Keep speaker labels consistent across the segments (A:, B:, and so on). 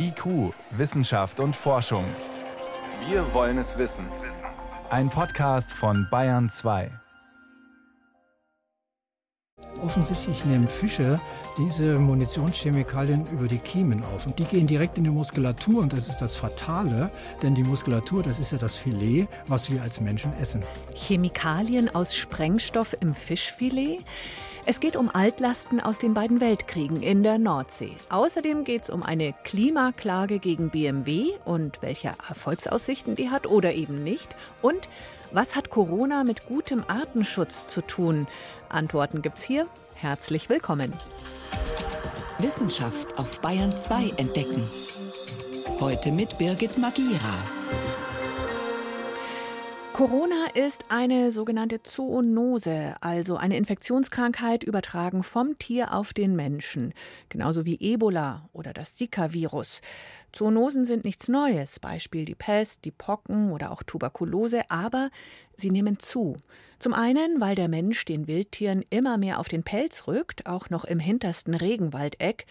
A: IQ, Wissenschaft und Forschung. Wir wollen es wissen. Ein Podcast von Bayern 2.
B: Offensichtlich nehmen Fische diese Munitionschemikalien über die Kiemen auf. Und die gehen direkt in die Muskulatur und das ist das Fatale, denn die Muskulatur, das ist ja das Filet, was wir als Menschen essen.
C: Chemikalien aus Sprengstoff im Fischfilet? Es geht um Altlasten aus den beiden Weltkriegen in der Nordsee. Außerdem geht es um eine Klimaklage gegen BMW und welche Erfolgsaussichten die hat oder eben nicht. Und was hat Corona mit gutem Artenschutz zu tun? Antworten gibt's hier. Herzlich willkommen.
D: Wissenschaft auf Bayern 2 entdecken. Heute mit Birgit Magira.
C: Corona ist eine sogenannte Zoonose, also eine Infektionskrankheit übertragen vom Tier auf den Menschen, genauso wie Ebola oder das Zika-Virus. Zoonosen sind nichts Neues, Beispiel die Pest, die Pocken oder auch Tuberkulose, aber sie nehmen zu. Zum einen, weil der Mensch den Wildtieren immer mehr auf den Pelz rückt, auch noch im hintersten Regenwaldeck.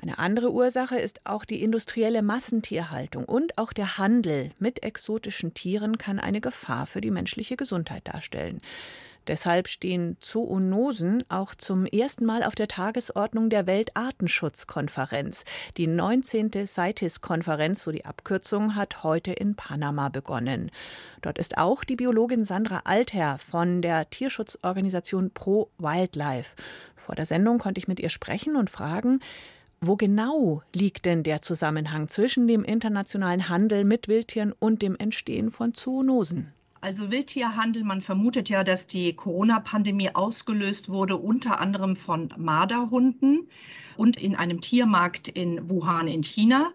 C: Eine andere Ursache ist auch die industrielle Massentierhaltung und auch der Handel mit exotischen Tieren kann eine Gefahr für die menschliche Gesundheit darstellen. Deshalb stehen Zoonosen auch zum ersten Mal auf der Tagesordnung der Weltartenschutzkonferenz. Die 19. CITES-Konferenz, so die Abkürzung, hat heute in Panama begonnen. Dort ist auch die Biologin Sandra Altherr von der Tierschutzorganisation Pro Wildlife. Vor der Sendung konnte ich mit ihr sprechen und fragen, wo genau liegt denn der Zusammenhang zwischen dem internationalen Handel mit Wildtieren und dem Entstehen von Zoonosen?
E: Also Wildtierhandel, man vermutet ja, dass die Corona-Pandemie ausgelöst wurde, unter anderem von Marderhunden und in einem Tiermarkt in Wuhan in China.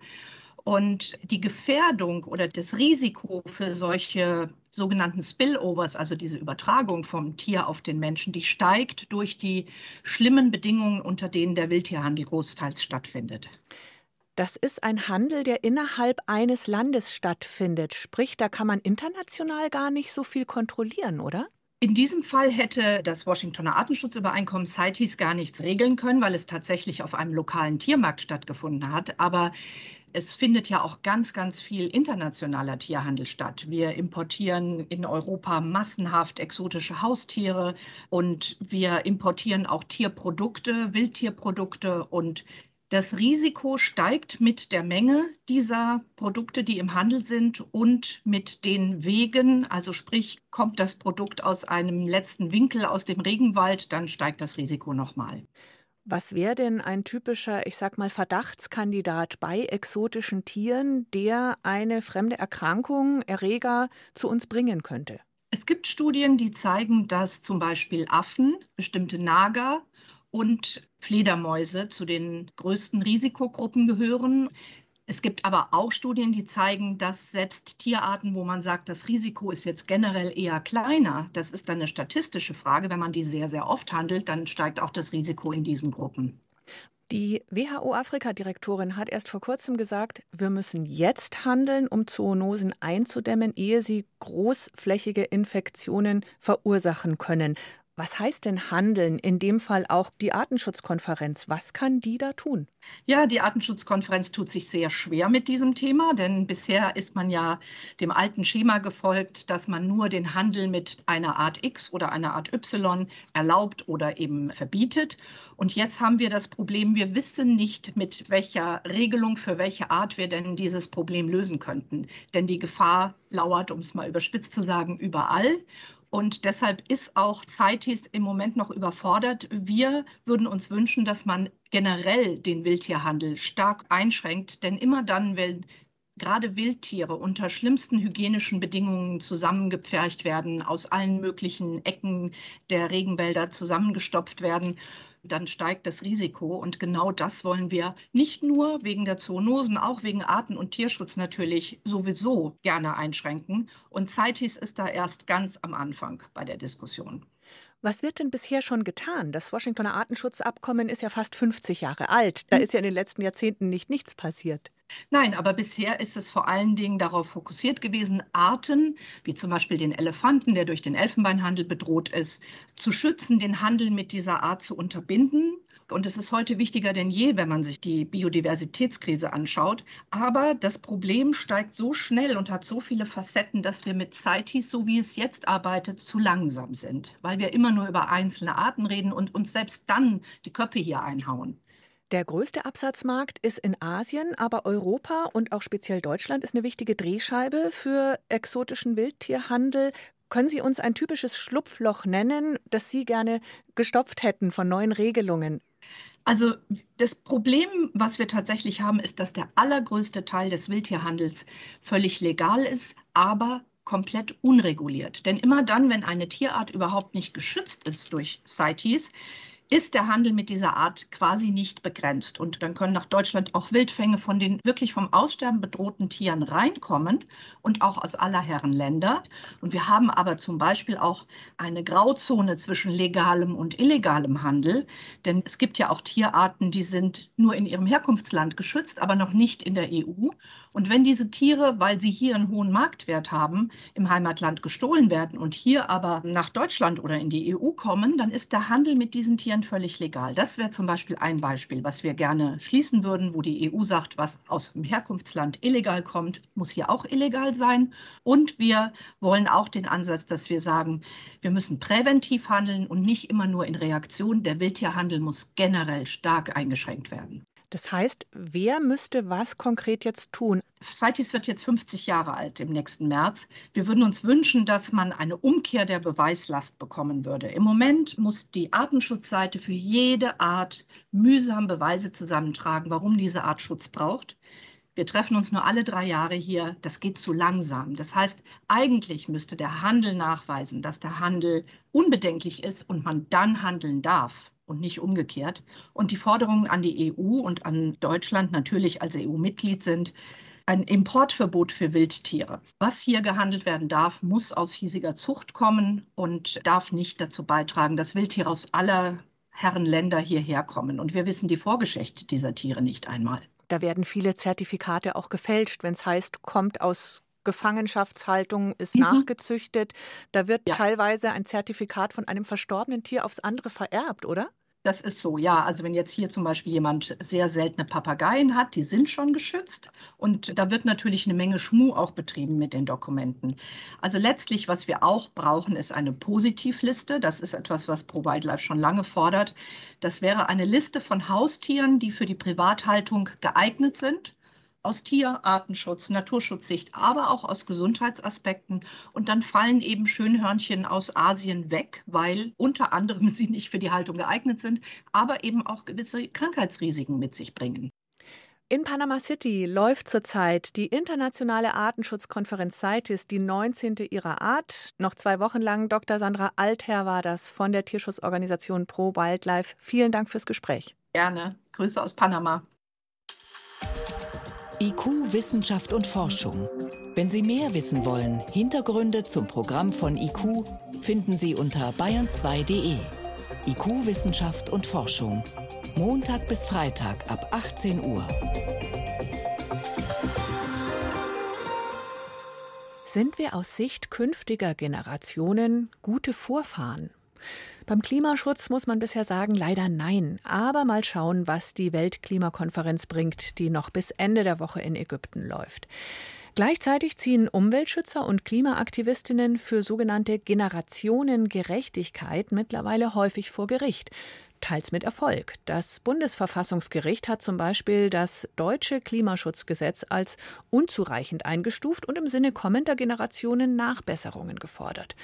E: Und die Gefährdung oder das Risiko für solche sogenannten Spillovers, also diese Übertragung vom Tier auf den Menschen, die steigt durch die schlimmen Bedingungen, unter denen der Wildtierhandel großteils stattfindet.
C: Das ist ein Handel, der innerhalb eines Landes stattfindet. Sprich, da kann man international gar nicht so viel kontrollieren, oder?
E: In diesem Fall hätte das Washingtoner Artenschutzübereinkommen CITES gar nichts regeln können, weil es tatsächlich auf einem lokalen Tiermarkt stattgefunden hat. Aber es findet ja auch ganz, ganz viel internationaler Tierhandel statt. Wir importieren in Europa massenhaft exotische Haustiere und wir importieren auch Tierprodukte, Wildtierprodukte und das Risiko steigt mit der Menge dieser Produkte, die im Handel sind und mit den Wegen. Also sprich, kommt das Produkt aus einem letzten Winkel aus dem Regenwald, dann steigt das Risiko nochmal.
C: Was wäre denn ein typischer, ich sag mal, Verdachtskandidat bei exotischen Tieren, der eine fremde Erkrankung, Erreger zu uns bringen könnte?
E: Es gibt Studien, die zeigen, dass zum Beispiel Affen, bestimmte Nager und Fledermäuse zu den größten Risikogruppen gehören. Es gibt aber auch Studien, die zeigen, dass selbst Tierarten, wo man sagt, das Risiko ist jetzt generell eher kleiner, das ist dann eine statistische Frage. Wenn man die sehr, sehr oft handelt, dann steigt auch das Risiko in diesen Gruppen.
C: Die WHO-Afrika-Direktorin hat erst vor kurzem gesagt, wir müssen jetzt handeln, um Zoonosen einzudämmen, ehe sie großflächige Infektionen verursachen können. Was heißt denn handeln? In dem Fall auch die Artenschutzkonferenz. Was kann die da tun?
E: Ja, die Artenschutzkonferenz tut sich sehr schwer mit diesem Thema, denn bisher ist man ja dem alten Schema gefolgt, dass man nur den Handel mit einer Art X oder einer Art Y erlaubt oder eben verbietet. Und jetzt haben wir das Problem, wir wissen nicht, mit welcher Regelung für welche Art wir denn dieses Problem lösen könnten. Denn die Gefahr lauert, um es mal überspitzt zu sagen, überall. Und deshalb ist auch CITES im Moment noch überfordert. Wir würden uns wünschen, dass man generell den Wildtierhandel stark einschränkt, denn immer dann, wenn gerade Wildtiere unter schlimmsten hygienischen Bedingungen zusammengepfercht werden, aus allen möglichen Ecken der Regenwälder zusammengestopft werden, dann steigt das Risiko. Und genau das wollen wir nicht nur wegen der Zoonosen, auch wegen Arten- und Tierschutz natürlich sowieso gerne einschränken. Und CITES ist da erst ganz am Anfang bei der Diskussion.
C: Was wird denn bisher schon getan? Das Washingtoner Artenschutzabkommen ist ja fast 50 Jahre alt. Da hm. ist ja in den letzten Jahrzehnten nicht nichts passiert.
E: Nein, aber bisher ist es vor allen Dingen darauf fokussiert gewesen, Arten, wie zum Beispiel den Elefanten, der durch den Elfenbeinhandel bedroht ist, zu schützen, den Handel mit dieser Art zu unterbinden Und es ist heute wichtiger denn je, wenn man sich die Biodiversitätskrise anschaut. Aber das Problem steigt so schnell und hat so viele Facetten, dass wir mit CITES, so wie es jetzt arbeitet, zu langsam sind, weil wir immer nur über einzelne Arten reden und uns selbst dann die Köpfe hier einhauen.
C: Der größte Absatzmarkt ist in Asien, aber Europa und auch speziell Deutschland ist eine wichtige Drehscheibe für exotischen Wildtierhandel. Können Sie uns ein typisches Schlupfloch nennen, das Sie gerne gestopft hätten von neuen Regelungen?
E: Also das Problem, was wir tatsächlich haben, ist, dass der allergrößte Teil des Wildtierhandels völlig legal ist, aber komplett unreguliert. Denn immer dann, wenn eine Tierart überhaupt nicht geschützt ist durch CITES, ist der Handel mit dieser Art quasi nicht begrenzt. Und dann können nach Deutschland auch Wildfänge von den wirklich vom Aussterben bedrohten Tieren reinkommen und auch aus aller Herren Länder. Und wir haben aber zum Beispiel auch eine Grauzone zwischen legalem und illegalem Handel. Denn es gibt ja auch Tierarten, die sind nur in ihrem Herkunftsland geschützt, aber noch nicht in der EU. Und wenn diese Tiere, weil sie hier einen hohen Marktwert haben, im Heimatland gestohlen werden und hier aber nach Deutschland oder in die EU kommen, dann ist der Handel mit diesen Tieren völlig legal. Das wäre zum Beispiel ein Beispiel, was wir gerne schließen würden, wo die EU sagt, was aus dem Herkunftsland illegal kommt, muss hier auch illegal sein. Und wir wollen auch den Ansatz, dass wir sagen, wir müssen präventiv handeln und nicht immer nur in Reaktion. Der Wildtierhandel muss generell stark eingeschränkt werden.
C: Das heißt, wer müsste was konkret jetzt tun?
E: CITES wird jetzt 50 Jahre alt im nächsten März. Wir würden uns wünschen, dass man eine Umkehr der Beweislast bekommen würde. Im Moment muss die Artenschutzseite für jede Art mühsam Beweise zusammentragen, warum diese Art Schutz braucht. Wir treffen uns nur alle drei Jahre hier. Das geht zu langsam. Das heißt, eigentlich müsste der Handel nachweisen, dass der Handel unbedenklich ist und man dann handeln darf und nicht umgekehrt. Und die Forderungen an die EU und an Deutschland natürlich als EU-Mitglied sind, ein Importverbot für Wildtiere. Was hier gehandelt werden darf, muss aus hiesiger Zucht kommen und darf nicht dazu beitragen, dass Wildtiere aus aller Herren Länder hierher kommen. Und wir wissen die Vorgeschichte dieser Tiere nicht einmal.
C: Da werden viele Zertifikate auch gefälscht, wenn es heißt, kommt aus Gefangenschaftshaltung ist mhm. nachgezüchtet. Da wird ja. teilweise ein Zertifikat von einem verstorbenen Tier aufs andere vererbt, oder?
E: Das ist so, ja. Also wenn jetzt hier zum Beispiel jemand sehr seltene Papageien hat, die sind schon geschützt und da wird natürlich eine Menge Schmuh auch betrieben mit den Dokumenten. Also letztlich, was wir auch brauchen, ist eine Positivliste. Das ist etwas, was Pro Wildlife schon lange fordert. Das wäre eine Liste von Haustieren, die für die Privathaltung geeignet sind aus Tier-, Artenschutz, Naturschutzsicht, aber auch aus Gesundheitsaspekten. Und dann fallen eben Schönhörnchen aus Asien weg, weil unter anderem sie nicht für die Haltung geeignet sind, aber eben auch gewisse Krankheitsrisiken mit sich bringen.
C: In Panama City läuft zurzeit die internationale Artenschutzkonferenz CITES, die 19. ihrer Art. Noch zwei Wochen lang. Dr. Sandra Altherr war das von der Tierschutzorganisation Pro Wildlife. Vielen Dank fürs Gespräch.
E: Gerne. Grüße aus Panama.
D: IQ, Wissenschaft und Forschung. Wenn Sie mehr wissen wollen, Hintergründe zum Programm von IQ finden Sie unter bayern2.de. IQ, Wissenschaft und Forschung. Montag bis Freitag ab 18 Uhr.
C: Sind wir aus Sicht künftiger Generationen gute Vorfahren? Beim Klimaschutz muss man bisher sagen, leider nein. Aber mal schauen, was die Weltklimakonferenz bringt, die noch bis Ende der Woche in Ägypten läuft. Gleichzeitig ziehen Umweltschützer und Klimaaktivistinnen für sogenannte Generationengerechtigkeit mittlerweile häufig vor Gericht. Teils mit Erfolg. Das Bundesverfassungsgericht hat zum Beispiel das deutsche Klimaschutzgesetz als unzureichend eingestuft und im Sinne kommender Generationen Nachbesserungen gefordert.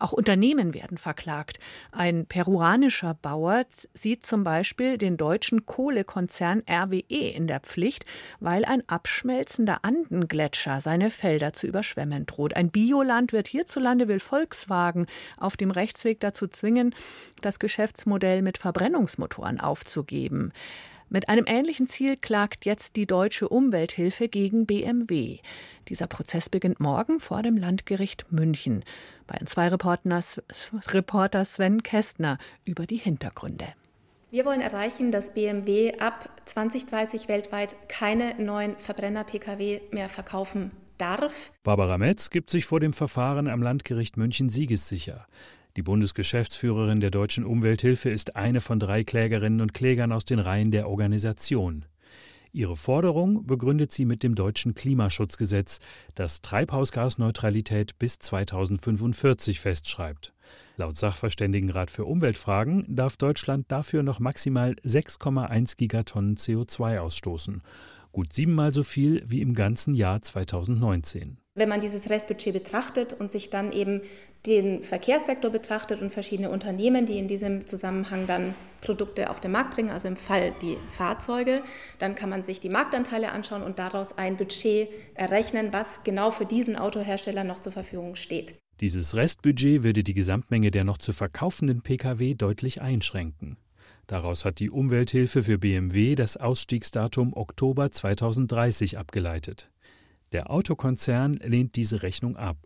C: Auch Unternehmen werden verklagt. Ein peruanischer Bauer sieht zum Beispiel den deutschen Kohlekonzern RWE in der Pflicht, weil ein abschmelzender Andengletscher seine Felder zu überschwemmen droht. Ein Biolandwirt hierzulande will Volkswagen auf dem Rechtsweg dazu zwingen, das Geschäftsmodell mit Verbrennungsmotoren aufzugeben. Mit einem ähnlichen Ziel klagt jetzt die deutsche Umwelthilfe gegen BMW. Dieser Prozess beginnt morgen vor dem Landgericht München. Bayern 2 Reporter Sven Kästner über die Hintergründe.
F: Wir wollen erreichen, dass BMW ab 2030 weltweit keine neuen Verbrenner-Pkw mehr verkaufen darf.
G: Barbara Metz gibt sich vor dem Verfahren am Landgericht München siegessicher. Die Bundesgeschäftsführerin der Deutschen Umwelthilfe ist eine von drei Klägerinnen und Klägern aus den Reihen der Organisation. Ihre Forderung begründet sie mit dem deutschen Klimaschutzgesetz, das Treibhausgasneutralität bis 2045 festschreibt. Laut Sachverständigenrat für Umweltfragen darf Deutschland dafür noch maximal 6,1 Gigatonnen CO2 ausstoßen, gut siebenmal so viel wie im ganzen Jahr 2019.
F: Wenn man dieses Restbudget betrachtet und sich dann eben den Verkehrssektor betrachtet und verschiedene Unternehmen, die in diesem Zusammenhang dann Produkte auf den Markt bringen, also im Fall die Fahrzeuge, dann kann man sich die Marktanteile anschauen und daraus ein Budget errechnen, was genau für diesen Autohersteller noch zur Verfügung steht.
G: Dieses Restbudget würde die Gesamtmenge der noch zu verkaufenden Pkw deutlich einschränken. Daraus hat die Umwelthilfe für BMW das Ausstiegsdatum Oktober 2030 abgeleitet. Der Autokonzern lehnt diese Rechnung ab.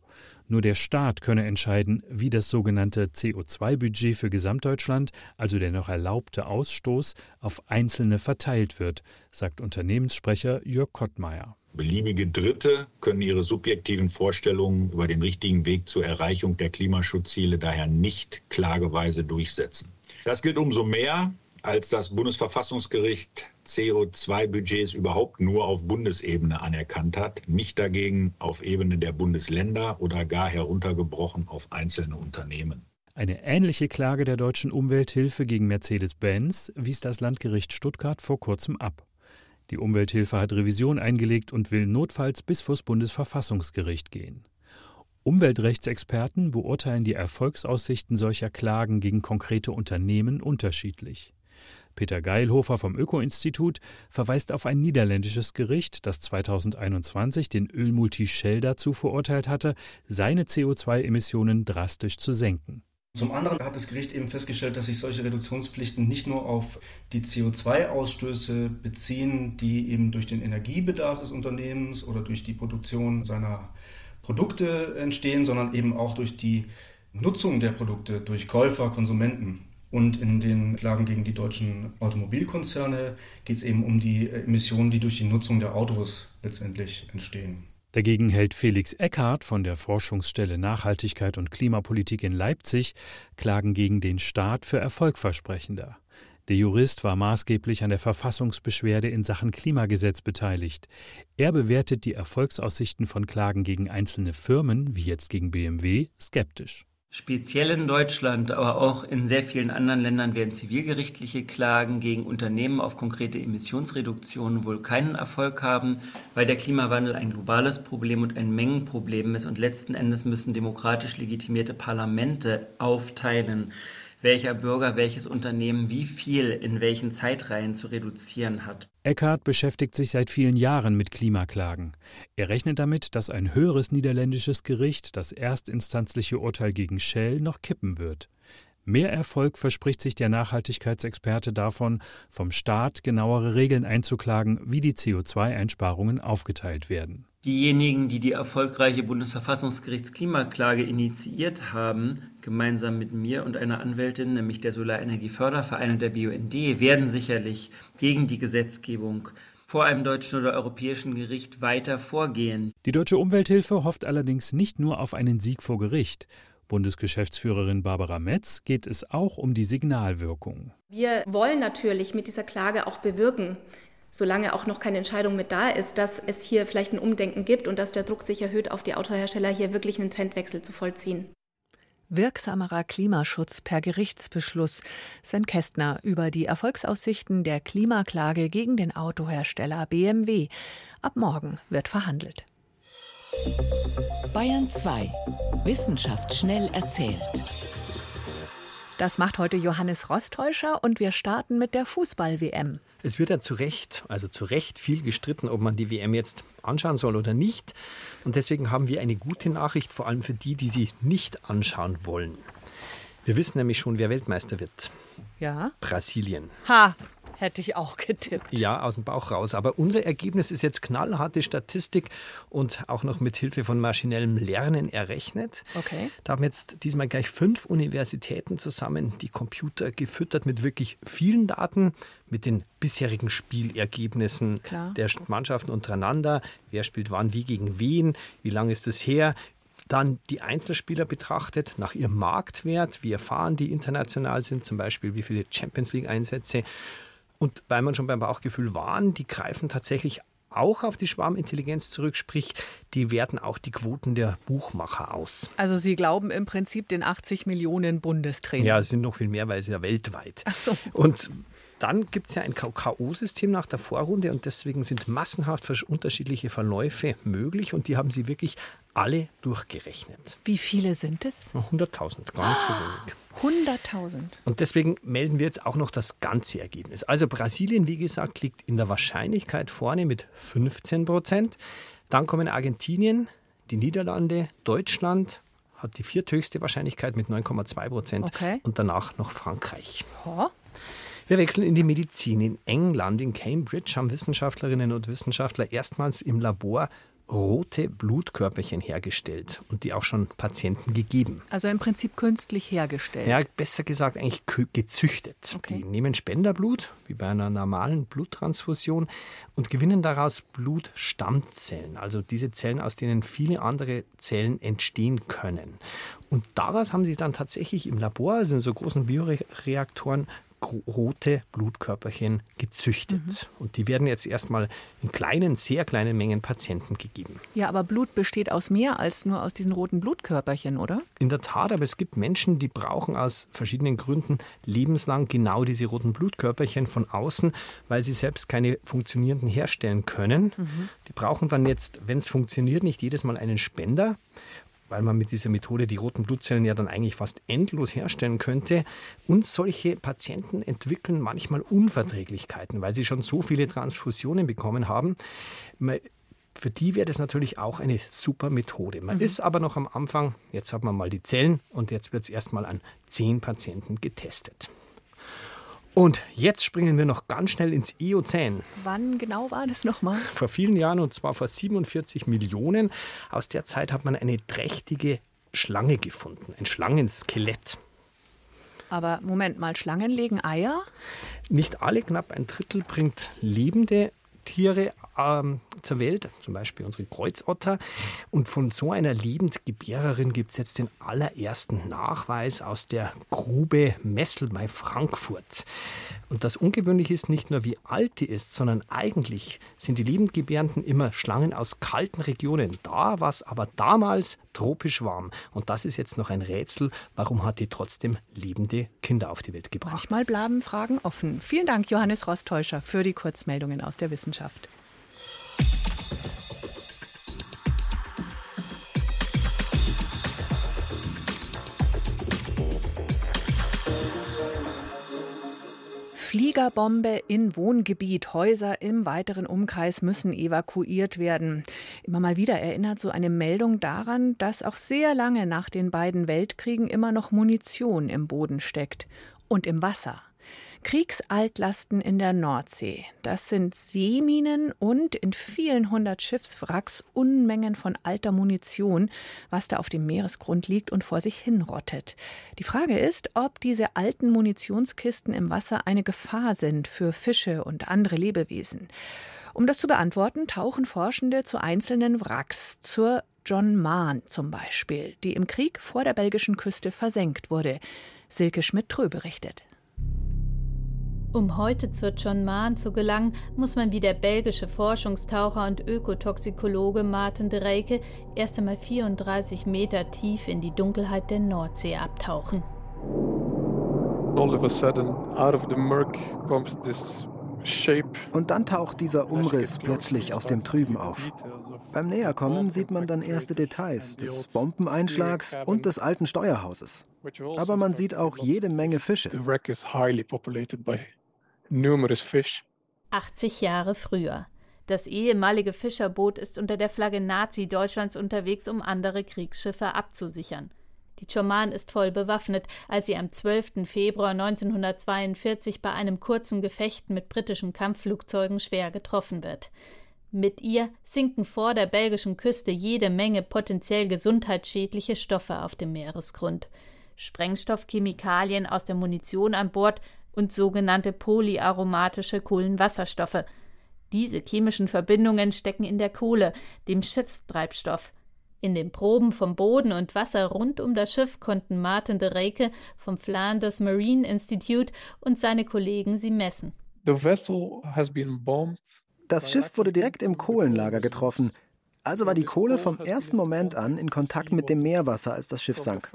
G: Nur der Staat könne entscheiden, wie das sogenannte CO2-Budget für Gesamtdeutschland, also der noch erlaubte Ausstoß, auf Einzelne verteilt wird, sagt Unternehmenssprecher Jörg Kottmeier.
H: Beliebige Dritte können ihre subjektiven Vorstellungen über den richtigen Weg zur Erreichung der Klimaschutzziele daher nicht klageweise durchsetzen. Das gilt umso mehr, als das Bundesverfassungsgericht CO2-Budgets überhaupt nur auf Bundesebene anerkannt hat, nicht dagegen auf Ebene der Bundesländer oder gar heruntergebrochen auf einzelne Unternehmen.
G: Eine ähnliche Klage der deutschen Umwelthilfe gegen Mercedes-Benz wies das Landgericht Stuttgart vor kurzem ab. Die Umwelthilfe hat Revision eingelegt und will notfalls bis vors Bundesverfassungsgericht gehen. Umweltrechtsexperten beurteilen die Erfolgsaussichten solcher Klagen gegen konkrete Unternehmen unterschiedlich. Peter Geilhofer vom Öko-Institut verweist auf ein niederländisches Gericht, das 2021 den Ölmulti Shell dazu verurteilt hatte, seine CO2-Emissionen drastisch zu senken.
I: Zum anderen hat das Gericht eben festgestellt, dass sich solche Reduktionspflichten nicht nur auf die CO2-Ausstöße beziehen, die eben durch den Energiebedarf des Unternehmens oder durch die Produktion seiner Produkte entstehen, sondern eben auch durch die Nutzung der Produkte durch Käufer, Konsumenten. Und in den Klagen gegen die deutschen Automobilkonzerne geht es eben um die Emissionen, die durch die Nutzung der Autos letztendlich entstehen.
G: Dagegen hält Felix Eckhardt von der Forschungsstelle Nachhaltigkeit und Klimapolitik in Leipzig Klagen gegen den Staat für erfolgversprechender. Der Jurist war maßgeblich an der Verfassungsbeschwerde in Sachen Klimagesetz beteiligt. Er bewertet die Erfolgsaussichten von Klagen gegen einzelne Firmen, wie jetzt gegen BMW, skeptisch.
J: Speziell in Deutschland, aber auch in sehr vielen anderen Ländern werden zivilgerichtliche Klagen gegen Unternehmen auf konkrete Emissionsreduktionen wohl keinen Erfolg haben, weil der Klimawandel ein globales Problem und ein Mengenproblem ist. Und letzten Endes müssen demokratisch legitimierte Parlamente aufteilen, welcher Bürger welches Unternehmen wie viel in welchen Zeitreihen zu reduzieren hat.
G: Eckhardt beschäftigt sich seit vielen Jahren mit Klimaklagen. Er rechnet damit, dass ein höheres niederländisches Gericht das erstinstanzliche Urteil gegen Shell noch kippen wird. Mehr Erfolg verspricht sich der Nachhaltigkeitsexperte davon, vom Staat genauere Regeln einzuklagen, wie die CO2-Einsparungen aufgeteilt werden.
J: Diejenigen, die die erfolgreiche Bundesverfassungsgerichtsklimaklage initiiert haben, gemeinsam mit mir und einer Anwältin, nämlich der Solarenergieförderverein und der BUND, werden sicherlich gegen die Gesetzgebung vor einem deutschen oder europäischen Gericht weiter vorgehen.
G: Die deutsche Umwelthilfe hofft allerdings nicht nur auf einen Sieg vor Gericht. Bundesgeschäftsführerin Barbara Metz geht es auch um die Signalwirkung.
F: Wir wollen natürlich mit dieser Klage auch bewirken, solange auch noch keine Entscheidung mit da ist, dass es hier vielleicht ein Umdenken gibt und dass der Druck sich erhöht, auf die Autohersteller hier wirklich einen Trendwechsel zu vollziehen.
C: Wirksamerer Klimaschutz per Gerichtsbeschluss. Sven Kästner über die Erfolgsaussichten der Klimaklage gegen den Autohersteller BMW. Ab morgen wird verhandelt.
D: Bayern 2. Wissenschaft schnell erzählt.
C: Das macht heute Johannes Rostäuscher und wir starten mit der Fußball-WM.
K: Es wird ja zu Recht, also zu Recht viel gestritten, ob man die WM jetzt anschauen soll oder nicht. Und deswegen haben wir eine gute Nachricht, vor allem für die, die sie nicht anschauen wollen. Wir wissen nämlich schon, wer Weltmeister wird.
C: Ja.
K: Brasilien.
C: Ha, Hätte ich auch getippt.
K: Ja, aus dem Bauch raus. Aber unser Ergebnis ist jetzt knallharte Statistik und auch noch mit Hilfe von maschinellem Lernen errechnet.
C: Okay.
K: Da haben jetzt diesmal gleich fünf Universitäten zusammen die Computer gefüttert mit wirklich vielen Daten, mit den bisherigen Spielergebnissen
C: Klar.
K: der Mannschaften untereinander. Wer spielt wann wie gegen wen? Wie lange ist es her? dann die Einzelspieler betrachtet nach ihrem Marktwert, wie erfahren die international sind, zum Beispiel wie viele Champions League-Einsätze. Und weil man schon beim Bauchgefühl waren, die greifen tatsächlich auch auf die Schwarmintelligenz zurück, sprich, die werten auch die Quoten der Buchmacher aus.
C: Also Sie glauben im Prinzip den 80 Millionen Bundestrainer.
K: Ja, es sind noch viel mehr, weil es ja weltweit.
C: Ach so.
K: Und dann gibt es ja ein K.O.-System nach der Vorrunde und deswegen sind massenhaft unterschiedliche Verläufe möglich und die haben sie wirklich alle durchgerechnet.
C: Wie viele sind es?
K: 100.000, gar nicht so
C: wenig. 100.000.
K: Und deswegen melden wir jetzt auch noch das ganze Ergebnis. Also Brasilien, wie gesagt, liegt in der Wahrscheinlichkeit vorne mit 15 Prozent. Dann kommen Argentinien, die Niederlande, Deutschland hat die vierthöchste Wahrscheinlichkeit mit 9,2 Prozent
C: okay.
K: und danach noch Frankreich.
C: Oh.
K: Wir wechseln in die Medizin. In England, in Cambridge, haben Wissenschaftlerinnen und Wissenschaftler erstmals im Labor rote Blutkörperchen hergestellt und die auch schon Patienten gegeben.
C: Also im Prinzip künstlich hergestellt.
K: Ja, besser gesagt eigentlich gezüchtet. Okay. Die nehmen Spenderblut, wie bei einer normalen Bluttransfusion, und gewinnen daraus Blutstammzellen, also diese Zellen, aus denen viele andere Zellen entstehen können. Und daraus haben sie dann tatsächlich im Labor, also in so großen Bioreaktoren, rote Blutkörperchen gezüchtet. Mhm. Und die werden jetzt erstmal in kleinen, sehr kleinen Mengen Patienten gegeben.
C: Ja, aber Blut besteht aus mehr als nur aus diesen roten Blutkörperchen, oder?
K: In der Tat, aber es gibt Menschen, die brauchen aus verschiedenen Gründen lebenslang genau diese roten Blutkörperchen von außen, weil sie selbst keine funktionierenden herstellen können. Mhm. Die brauchen dann jetzt, wenn es funktioniert, nicht jedes Mal einen Spender weil man mit dieser Methode die roten Blutzellen ja dann eigentlich fast endlos herstellen könnte. Und solche Patienten entwickeln manchmal Unverträglichkeiten, weil sie schon so viele Transfusionen bekommen haben. Für die wäre das natürlich auch eine super Methode. Man mhm. ist aber noch am Anfang, jetzt hat man mal die Zellen und jetzt wird es erstmal an zehn Patienten getestet. Und jetzt springen wir noch ganz schnell ins Eozän.
C: Wann genau war das nochmal?
K: Vor vielen Jahren und zwar vor 47 Millionen. Aus der Zeit hat man eine trächtige Schlange gefunden, ein Schlangenskelett.
C: Aber Moment mal, Schlangen legen Eier?
K: Nicht alle, knapp ein Drittel bringt lebende Tiere ähm, zur Welt, zum Beispiel unsere Kreuzotter. Und von so einer Lebendgebärerin gibt es jetzt den allerersten Nachweis aus der Grube Messel bei Frankfurt. Und das Ungewöhnliche ist nicht nur, wie alt die ist, sondern eigentlich sind die Lebendgebärenden immer Schlangen aus kalten Regionen. Da war es aber damals tropisch warm. Und das ist jetzt noch ein Rätsel. Warum hat die trotzdem lebende Kinder auf die Welt gebracht?
C: Manchmal bleiben Fragen offen. Vielen Dank, Johannes Rostäuscher, für die Kurzmeldungen aus der Wissenschaft. Fliegerbombe in Wohngebiet. Häuser im weiteren Umkreis müssen evakuiert werden. Immer mal wieder erinnert so eine Meldung daran, dass auch sehr lange nach den beiden Weltkriegen immer noch Munition im Boden steckt und im Wasser. Kriegsaltlasten in der Nordsee. Das sind Seeminen und in vielen hundert Schiffswracks Unmengen von alter Munition, was da auf dem Meeresgrund liegt und vor sich hinrottet. Die Frage ist, ob diese alten Munitionskisten im Wasser eine Gefahr sind für Fische und andere Lebewesen. Um das zu beantworten, tauchen Forschende zu einzelnen Wracks, zur John Mahn zum Beispiel, die im Krieg vor der belgischen Küste versenkt wurde. Silke Schmidt-Trö berichtet.
L: Um heute zur John Maan zu gelangen, muss man wie der belgische Forschungstaucher und Ökotoxikologe Martin de Reyke erst einmal 34 Meter tief in die Dunkelheit der Nordsee abtauchen.
M: Und dann taucht dieser Umriss plötzlich aus dem Trüben auf. Beim Näherkommen sieht man dann erste Details des Bombeneinschlags und des alten Steuerhauses. Aber man sieht auch jede Menge Fische
L: numerous fish. 80 Jahre früher. Das ehemalige Fischerboot ist unter der Flagge Nazi-Deutschlands unterwegs, um andere Kriegsschiffe abzusichern. Die Choman ist voll bewaffnet, als sie am 12. Februar 1942 bei einem kurzen Gefecht mit britischen Kampfflugzeugen schwer getroffen wird. Mit ihr sinken vor der belgischen Küste jede Menge potenziell gesundheitsschädliche Stoffe auf dem Meeresgrund. Sprengstoffchemikalien aus der Munition an Bord und sogenannte polyaromatische Kohlenwasserstoffe. Diese chemischen Verbindungen stecken in der Kohle, dem Schiffstreibstoff. In den Proben vom Boden und Wasser rund um das Schiff konnten Martin de Reyke vom Flanders Marine Institute und seine Kollegen sie messen.
M: Das Schiff wurde direkt im Kohlenlager getroffen. Also war die Kohle vom ersten Moment an in Kontakt mit dem Meerwasser, als das Schiff sank.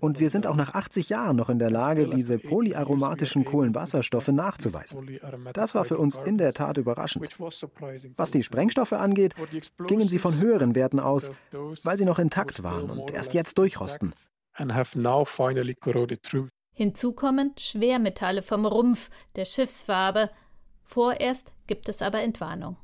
M: Und wir sind auch nach 80 Jahren noch in der Lage, diese polyaromatischen Kohlenwasserstoffe nachzuweisen. Das war für uns in der Tat überraschend. Was die Sprengstoffe angeht, gingen sie von höheren Werten aus, weil sie noch intakt waren und erst jetzt durchrosten.
L: Hinzu kommen Schwermetalle vom Rumpf, der Schiffsfarbe. Vorerst gibt es aber Entwarnung.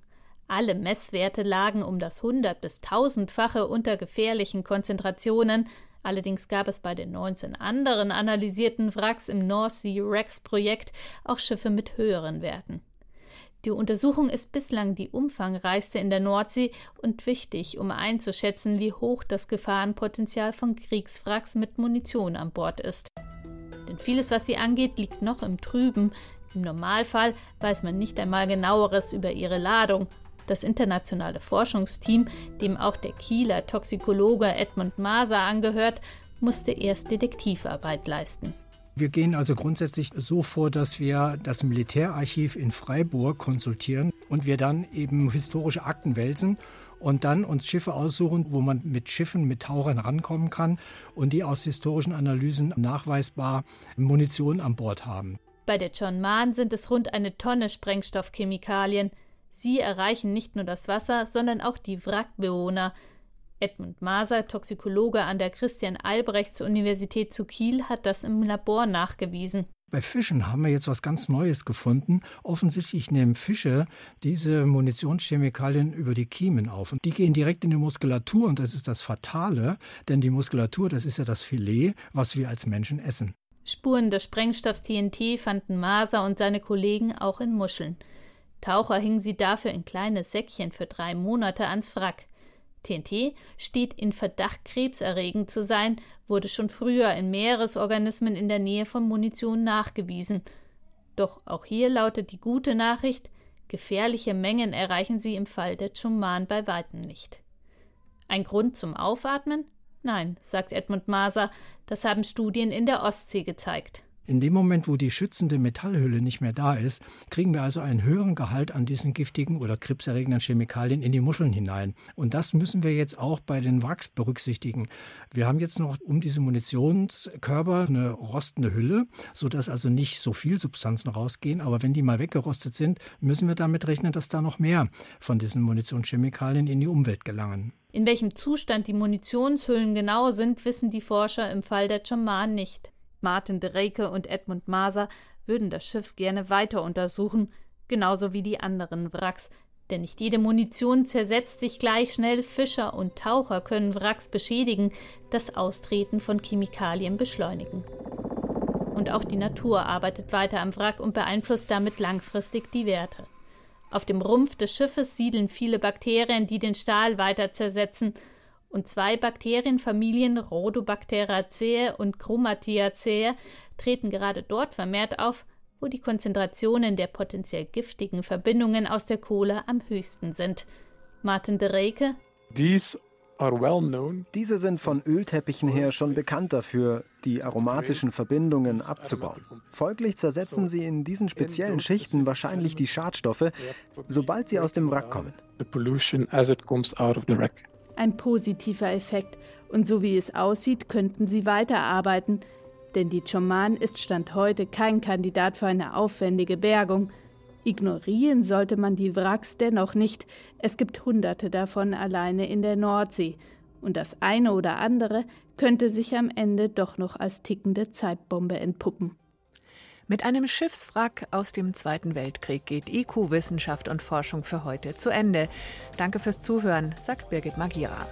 L: Alle Messwerte lagen um das hundert- bis tausendfache unter gefährlichen Konzentrationen. Allerdings gab es bei den 19 anderen analysierten Wracks im North Sea Rex Projekt auch Schiffe mit höheren Werten. Die Untersuchung ist bislang die umfangreichste in der Nordsee und wichtig, um einzuschätzen, wie hoch das Gefahrenpotenzial von Kriegswracks mit Munition an Bord ist. Denn vieles, was sie angeht, liegt noch im Trüben. Im Normalfall weiß man nicht einmal genaueres über ihre Ladung das internationale Forschungsteam, dem auch der Kieler Toxikologe Edmund Maser angehört, musste erst Detektivarbeit leisten.
B: Wir gehen also grundsätzlich so vor, dass wir das Militärarchiv in Freiburg konsultieren und wir dann eben historische Akten wälzen und dann uns Schiffe aussuchen, wo man mit Schiffen, mit Tauchern rankommen kann und die aus historischen Analysen nachweisbar Munition an Bord haben.
L: Bei der John Mahn sind es rund eine Tonne Sprengstoffchemikalien, Sie erreichen nicht nur das Wasser, sondern auch die Wrackbewohner. Edmund Maser, Toxikologe an der Christian-Albrechts-Universität zu Kiel, hat das im Labor nachgewiesen.
B: Bei Fischen haben wir jetzt was ganz Neues gefunden. Offensichtlich nehmen Fische diese Munitionschemikalien über die Kiemen auf. Und die gehen direkt in die Muskulatur und das ist das Fatale, denn die Muskulatur, das ist ja das Filet, was wir als Menschen essen.
L: Spuren des Sprengstoffs TNT fanden Maser und seine Kollegen auch in Muscheln. Taucher hingen sie dafür in kleine Säckchen für drei Monate ans Wrack. TNT steht in Verdacht, krebserregend zu sein, wurde schon früher in Meeresorganismen in der Nähe von Munition nachgewiesen. Doch auch hier lautet die gute Nachricht, gefährliche Mengen erreichen sie im Fall der Chuman bei weitem nicht. Ein Grund zum Aufatmen? Nein, sagt Edmund Maser, das haben Studien in der Ostsee gezeigt.
B: In dem Moment, wo die schützende Metallhülle nicht mehr da ist, kriegen wir also einen höheren Gehalt an diesen giftigen oder krebserregenden Chemikalien in die Muscheln hinein. Und das müssen wir jetzt auch bei den Wracks berücksichtigen. Wir haben jetzt noch um diese Munitionskörper eine rostende Hülle, sodass also nicht so viel Substanzen rausgehen. Aber wenn die mal weggerostet sind, müssen wir damit rechnen, dass da noch mehr von diesen Munitionschemikalien in die Umwelt gelangen.
L: In welchem Zustand die Munitionshüllen genau sind, wissen die Forscher im Fall der Chaman nicht. Martin de Reyke und Edmund Maser würden das Schiff gerne weiter untersuchen, genauso wie die anderen Wracks, denn nicht jede Munition zersetzt sich gleich schnell. Fischer und Taucher können Wracks beschädigen, das Austreten von Chemikalien beschleunigen. Und auch die Natur arbeitet weiter am Wrack und beeinflusst damit langfristig die Werte. Auf dem Rumpf des Schiffes siedeln viele Bakterien, die den Stahl weiter zersetzen und zwei Bakterienfamilien Rhodobacteraceae und Chromatiaceae treten gerade dort vermehrt auf, wo die Konzentrationen der potenziell giftigen Verbindungen aus der Kohle am höchsten sind. Martin de Reyke.
M: Diese sind von Ölteppichen her schon bekannt dafür, die aromatischen Verbindungen abzubauen. Folglich zersetzen sie in diesen speziellen Schichten wahrscheinlich die Schadstoffe, sobald sie aus dem Wrack kommen.
N: Ein positiver Effekt. Und so wie es aussieht, könnten sie weiterarbeiten. Denn die Choman ist Stand heute kein Kandidat für eine aufwendige Bergung. Ignorieren sollte man die Wracks dennoch nicht. Es gibt hunderte davon alleine in der Nordsee. Und das eine oder andere könnte sich am Ende doch noch als tickende Zeitbombe entpuppen.
C: Mit einem Schiffswrack aus dem Zweiten Weltkrieg geht IQ Wissenschaft und Forschung für heute zu Ende. Danke fürs Zuhören, sagt Birgit Magira.